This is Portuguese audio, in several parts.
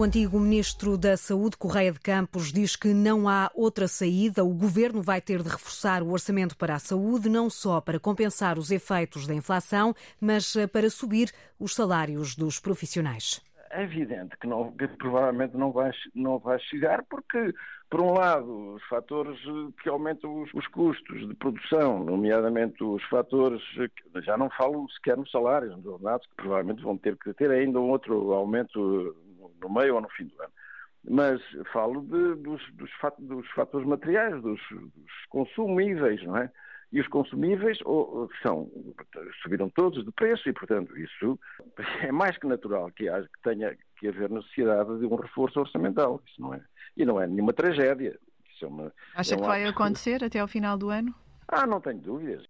O antigo ministro da Saúde, Correia de Campos, diz que não há outra saída. O governo vai ter de reforçar o orçamento para a saúde, não só para compensar os efeitos da inflação, mas para subir os salários dos profissionais. É evidente que, não, que provavelmente não vai, não vai chegar, porque, por um lado, os fatores que aumentam os, os, custos de produção, nomeadamente os fatores, já não falo sequer nos salários, nos ordenados, que provavelmente vão ter que ter ainda um outro aumento no meio ou no fim do ano. Mas falo de, dos, dos, dos, fatores materiais, dos, dos, consumíveis, não é? E os consumíveis ou, são, subiram todos de preço e, portanto, isso é mais que natural que, haja, que tenha que haver necessidade de um reforço orçamental. Isso não é, e não é nenhuma tragédia. É uma, Acha é um que vai acontecer até ao final do ano? Ah, não tenho dúvidas.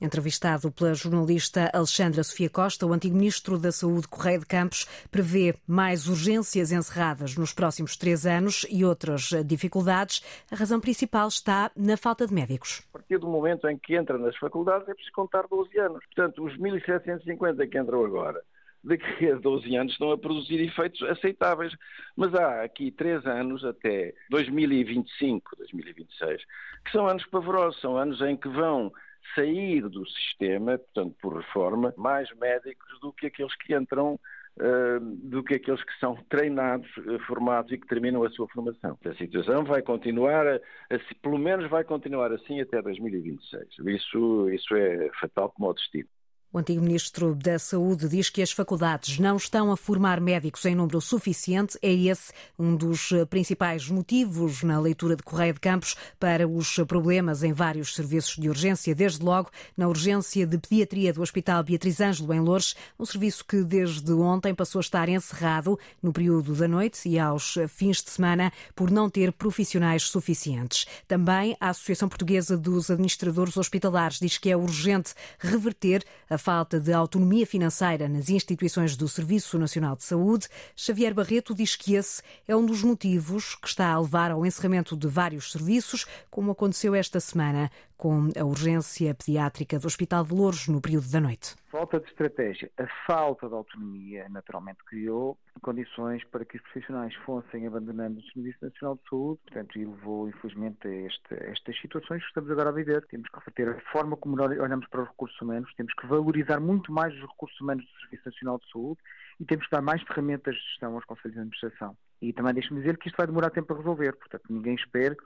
Entrevistado pela jornalista Alexandra Sofia Costa, o antigo ministro da Saúde, Correia de Campos, prevê mais urgências encerradas nos próximos três anos e outras dificuldades. A razão principal está na falta de médicos. A partir do momento em que entra nas faculdades é preciso contar 12 anos. Portanto, os 1.750 que entram agora daqui a 12 anos estão a produzir efeitos aceitáveis. Mas há aqui três anos, até 2025, 2026, que são anos pavorosos, são anos em que vão sair do sistema, portanto, por reforma, mais médicos do que aqueles que entram Uh, do que aqueles que são treinados, uh, formados e que terminam a sua formação. A situação vai continuar, pelo menos vai continuar assim até 2026. Isso, isso é fatal como o destino. O antigo ministro da Saúde diz que as faculdades não estão a formar médicos em número suficiente. É esse um dos principais motivos na leitura de Correia de Campos para os problemas em vários serviços de urgência, desde logo na urgência de pediatria do Hospital Beatriz Ângelo em Lourdes, um serviço que desde ontem passou a estar encerrado no período da noite e aos fins de semana por não ter profissionais suficientes. Também a Associação Portuguesa dos Administradores Hospitalares diz que é urgente reverter a falta de autonomia financeira nas instituições do Serviço Nacional de Saúde, Xavier Barreto diz que esse é um dos motivos que está a levar ao encerramento de vários serviços, como aconteceu esta semana com a urgência pediátrica do Hospital de Louros no período da noite. Falta de estratégia, a falta de autonomia naturalmente criou condições para que os profissionais fossem abandonando o Serviço Nacional de Saúde, portanto, e levou infelizmente a, este, estas situações que estamos agora a viver. Temos que reverter a forma como olhamos para os recursos humanos, temos que valorizar muito mais os recursos humanos do Serviço Nacional de Saúde e temos que dar mais ferramentas de gestão aos Conselhos de Administração. E também deixe-me dizer que isto vai demorar tempo a resolver, portanto, ninguém espere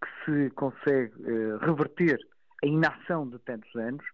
que se consegue uh, reverter a inação de tantos anos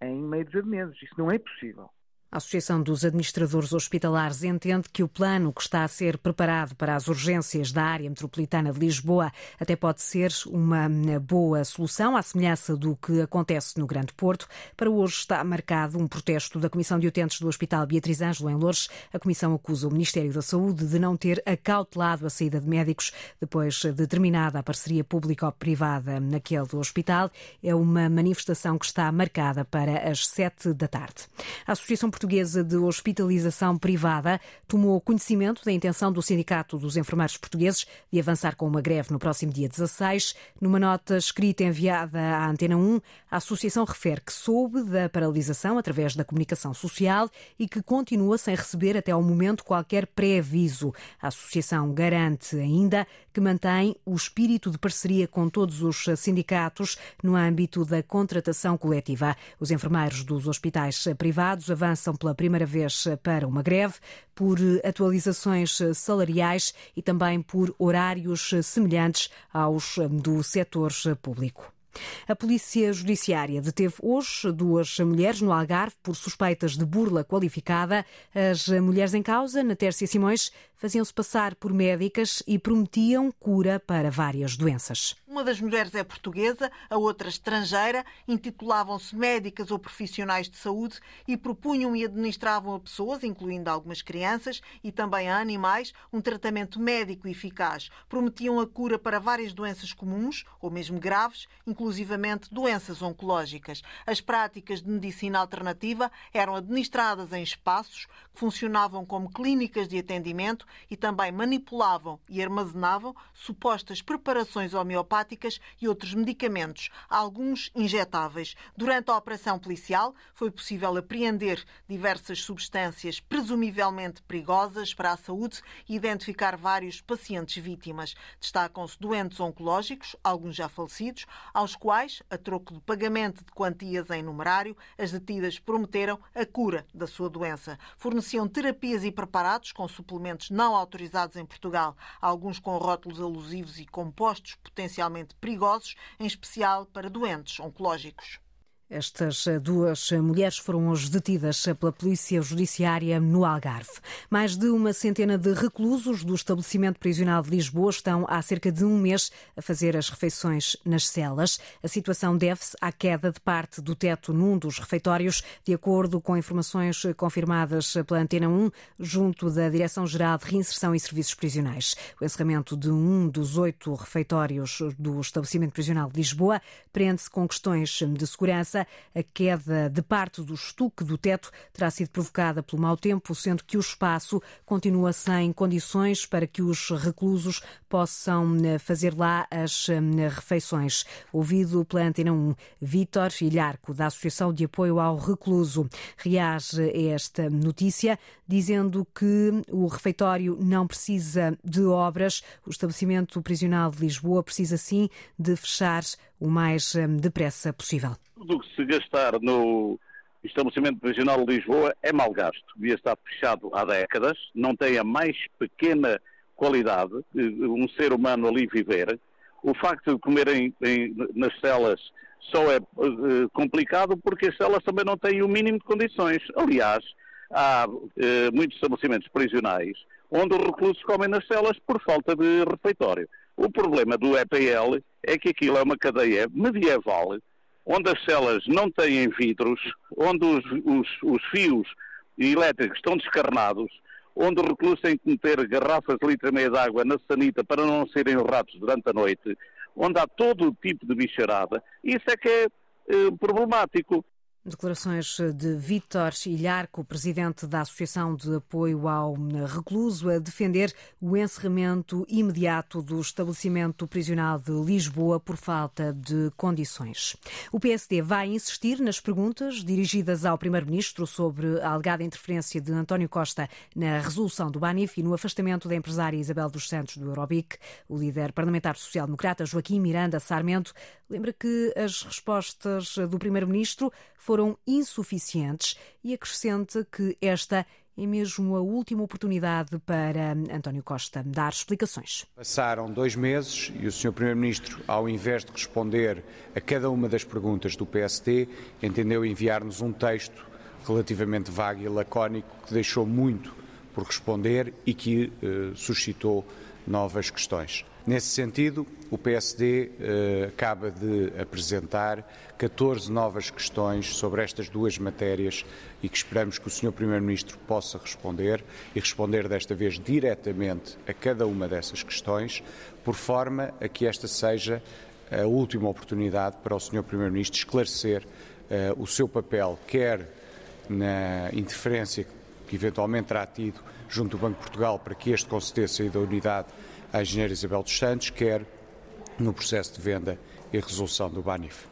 em meio de meses. Isso não é possível. A Associação dos Administradores Hospitalares entende que o plano que está a ser preparado para as urgências da área metropolitana de Lisboa até pode ser uma boa solução, à semelhança do que acontece no Grande Porto. Para hoje está marcado um protesto da Comissão de Utentes do Hospital Beatriz Ângelo, em Lourdes. A Comissão acusa o Ministério da Saúde de não ter acautelado a saída de médicos depois de terminada a parceria público-privada naquele hospital. É uma manifestação que está marcada para as sete da tarde. A Associação Portuguesa de Hospitalização Privada tomou conhecimento da intenção do Sindicato dos Enfermeiros Portugueses de avançar com uma greve no próximo dia 16. Numa nota escrita enviada à Antena 1, a Associação refere que soube da paralisação através da comunicação social e que continua sem receber até ao momento qualquer pré-aviso. A Associação garante ainda que mantém o espírito de parceria com todos os sindicatos no âmbito da contratação coletiva. Os enfermeiros dos hospitais privados avançam pela primeira vez para uma greve por atualizações salariais e também por horários semelhantes aos do setor público. A Polícia Judiciária deteve hoje duas mulheres no Algarve por suspeitas de burla qualificada. As mulheres em causa, na Tércia Simões, faziam-se passar por médicas e prometiam cura para várias doenças. Uma das mulheres é portuguesa, a outra estrangeira, intitulavam-se médicas ou profissionais de saúde e propunham e administravam a pessoas, incluindo algumas crianças e também a animais, um tratamento médico eficaz. Prometiam a cura para várias doenças comuns ou mesmo graves, inclusivamente doenças oncológicas. As práticas de medicina alternativa eram administradas em espaços que funcionavam como clínicas de atendimento e também manipulavam e armazenavam supostas preparações homeopáticas e outros medicamentos, alguns injetáveis. Durante a operação policial foi possível apreender diversas substâncias presumivelmente perigosas para a saúde e identificar vários pacientes vítimas. Destacam-se doentes oncológicos, alguns já falecidos, aos quais, a troco de pagamento de quantias em numerário, as detidas prometeram a cura da sua doença. Forneciam terapias e preparados com suplementos não autorizados em Portugal, alguns com rótulos alusivos e compostos potencialmente perigosos, em especial para doentes oncológicos. Estas duas mulheres foram hoje detidas pela Polícia Judiciária no Algarve. Mais de uma centena de reclusos do estabelecimento prisional de Lisboa estão há cerca de um mês a fazer as refeições nas celas. A situação deve-se à queda de parte do teto num dos refeitórios, de acordo com informações confirmadas pela Antena 1, junto da Direção-Geral de Reinserção e Serviços Prisionais. O encerramento de um dos oito refeitórios do estabelecimento prisional de Lisboa prende-se com questões de segurança a queda de parte do estuque do teto terá sido provocada pelo mau tempo, sendo que o espaço continua sem condições para que os reclusos possam eh, fazer lá as eh, refeições. Ouvido pela Antena 1, Vítor Ilharco, da Associação de Apoio ao Recluso, reage a esta notícia, dizendo que o refeitório não precisa de obras, o estabelecimento prisional de Lisboa precisa sim de fechar o mais eh, depressa possível tudo o que se gastar no estabelecimento prisional de Lisboa é mal gasto. Devia estar fechado há décadas, não tem a mais pequena qualidade, um ser humano ali viver. O facto de comerem em, nas celas só é uh, complicado porque as celas também não têm o mínimo de condições. Aliás, há uh, muitos estabelecimentos prisionais onde os reclusos comem nas celas por falta de refeitório. O problema do EPL é que aquilo é uma cadeia medieval onde as celas não têm vidros, onde os, os, os fios elétricos estão descarnados, onde os reclusos têm que meter garrafas de litro e meio de água na sanita para não serem ratos durante a noite, onde há todo o tipo de bicharada, isso é que é eh, problemático. Declarações de Vítor Ilharco, presidente da Associação de Apoio ao Recluso, a defender o encerramento imediato do estabelecimento prisional de Lisboa por falta de condições. O PSD vai insistir nas perguntas dirigidas ao Primeiro-Ministro sobre a alegada interferência de António Costa na resolução do Banif e no afastamento da empresária Isabel dos Santos do Eurobic. O líder parlamentar social-democrata Joaquim Miranda Sarmento lembra que as respostas do Primeiro-Ministro foram insuficientes e acrescenta que esta é mesmo a última oportunidade para António Costa dar explicações. Passaram dois meses e o Sr. Primeiro-Ministro, ao invés de responder a cada uma das perguntas do PSD, entendeu enviar-nos um texto relativamente vago e lacónico que deixou muito por responder e que eh, suscitou novas questões. Nesse sentido, o PSD eh, acaba de apresentar 14 novas questões sobre estas duas matérias e que esperamos que o Sr. Primeiro-Ministro possa responder e responder desta vez diretamente a cada uma dessas questões, por forma a que esta seja a última oportunidade para o Sr. Primeiro-Ministro esclarecer eh, o seu papel, quer na interferência que eventualmente terá tido junto do Banco de Portugal para que este concedesse a da unidade à engenheira Isabel dos Santos, quer no processo de venda e resolução do Banif.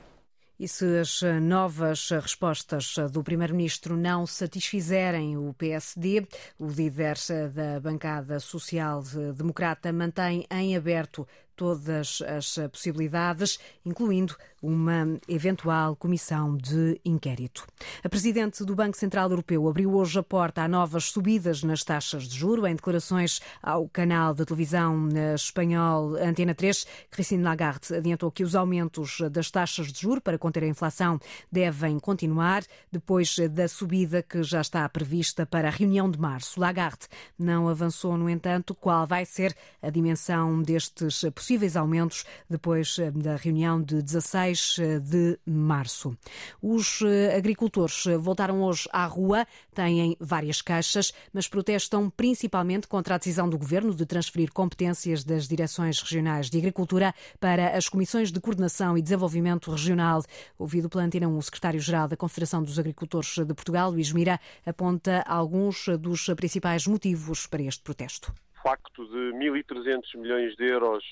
E se as novas respostas do Primeiro-Ministro não satisfizerem o PSD, o líder da bancada social-democrata mantém em aberto todas as possibilidades, incluindo uma eventual comissão de inquérito. A presidente do Banco Central Europeu abriu hoje a porta a novas subidas nas taxas de juro. Em declarações ao canal de televisão espanhol Antena 3, Christine Lagarde adiantou que os aumentos das taxas de juro para conter a inflação devem continuar depois da subida que já está prevista para a reunião de março. Lagarde não avançou, no entanto, qual vai ser a dimensão destes possíveis aumentos depois da reunião de 16 eh, de março. Os eh, agricultores eh, voltaram hoje à rua, têm várias caixas, mas protestam principalmente contra a decisão do governo de transferir competências das direções regionais de agricultura para as comissões de coordenação e desenvolvimento regional. Ouvido pela Antena 1, o secretário-geral da Confederação dos Agricultores de Portugal, Luís Mira, aponta alguns dos principais motivos para este protesto. O facto de 1.300 milhões de euros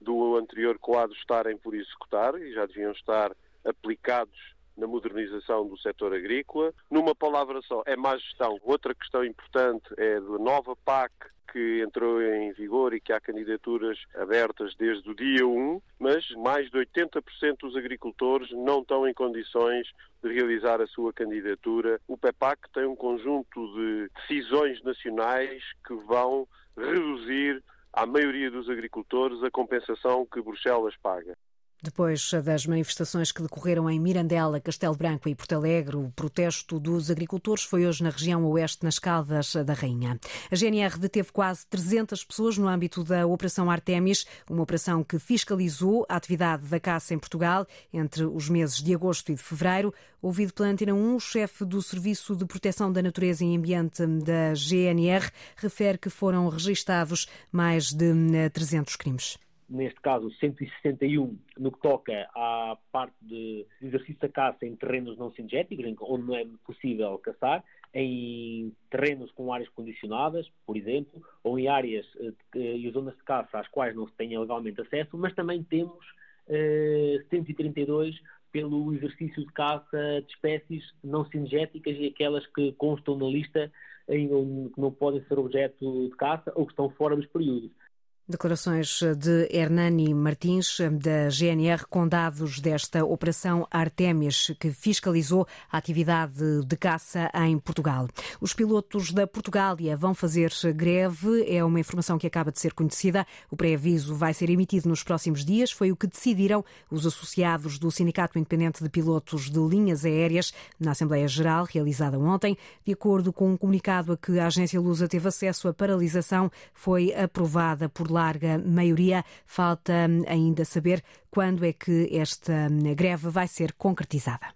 do anterior quadro estarem por executar e já deviam estar aplicados na modernização do setor agrícola. Numa palavra só, é má gestão. Outra questão importante é da nova PAC que entrou em vigor e que há candidaturas abertas desde o dia 1, mas mais de 80% dos agricultores não estão em condições de realizar a sua candidatura. O PEPAC tem um conjunto de decisões nacionais que vão reduzir à maioria dos agricultores a compensação que Bruxelas paga. Depois das manifestações que decorreram em Mirandela, Castelo Branco e Porto Alegre, o protesto dos agricultores foi hoje na região oeste, nas Caldas da Rainha. A GNR deteve quase 300 pessoas no âmbito da Operação Artemis, uma operação que fiscalizou a atividade da caça em Portugal entre os meses de agosto e de fevereiro. Ouvido pela Antena 1, o chefe do Serviço de Proteção da Natureza e Ambiente da GNR refere que foram registados mais de 300 crimes neste caso 161, no que toca à parte de exercício da caça em terrenos não singéticos, onde não é possível caçar, em terrenos com áreas condicionadas, por exemplo, ou em áreas eh, e zonas de caça às quais não se tenha legalmente acesso, mas também temos eh, 132 pelo exercício de caça de espécies não singéticas e aquelas que constam na lista em, que não podem ser objeto de caça ou que estão fora dos períodos. Declarações de Hernani Martins, da GNR, com dados desta Operação Artemis, que fiscalizou a atividade de caça em Portugal. Os pilotos da Portugália vão fazer greve, é uma informação que acaba de ser conhecida. O pré-aviso vai ser emitido nos próximos dias, foi o que decidiram os associados do Sindicato Independente de Pilotos de Linhas Aéreas na Assembleia Geral, realizada ontem. De acordo com um comunicado a que a agência Lusa teve acesso, a paralisação foi aprovada por lá larga maioria. Falta hum, ainda saber quando é que esta hum, greve vai ser concretizada.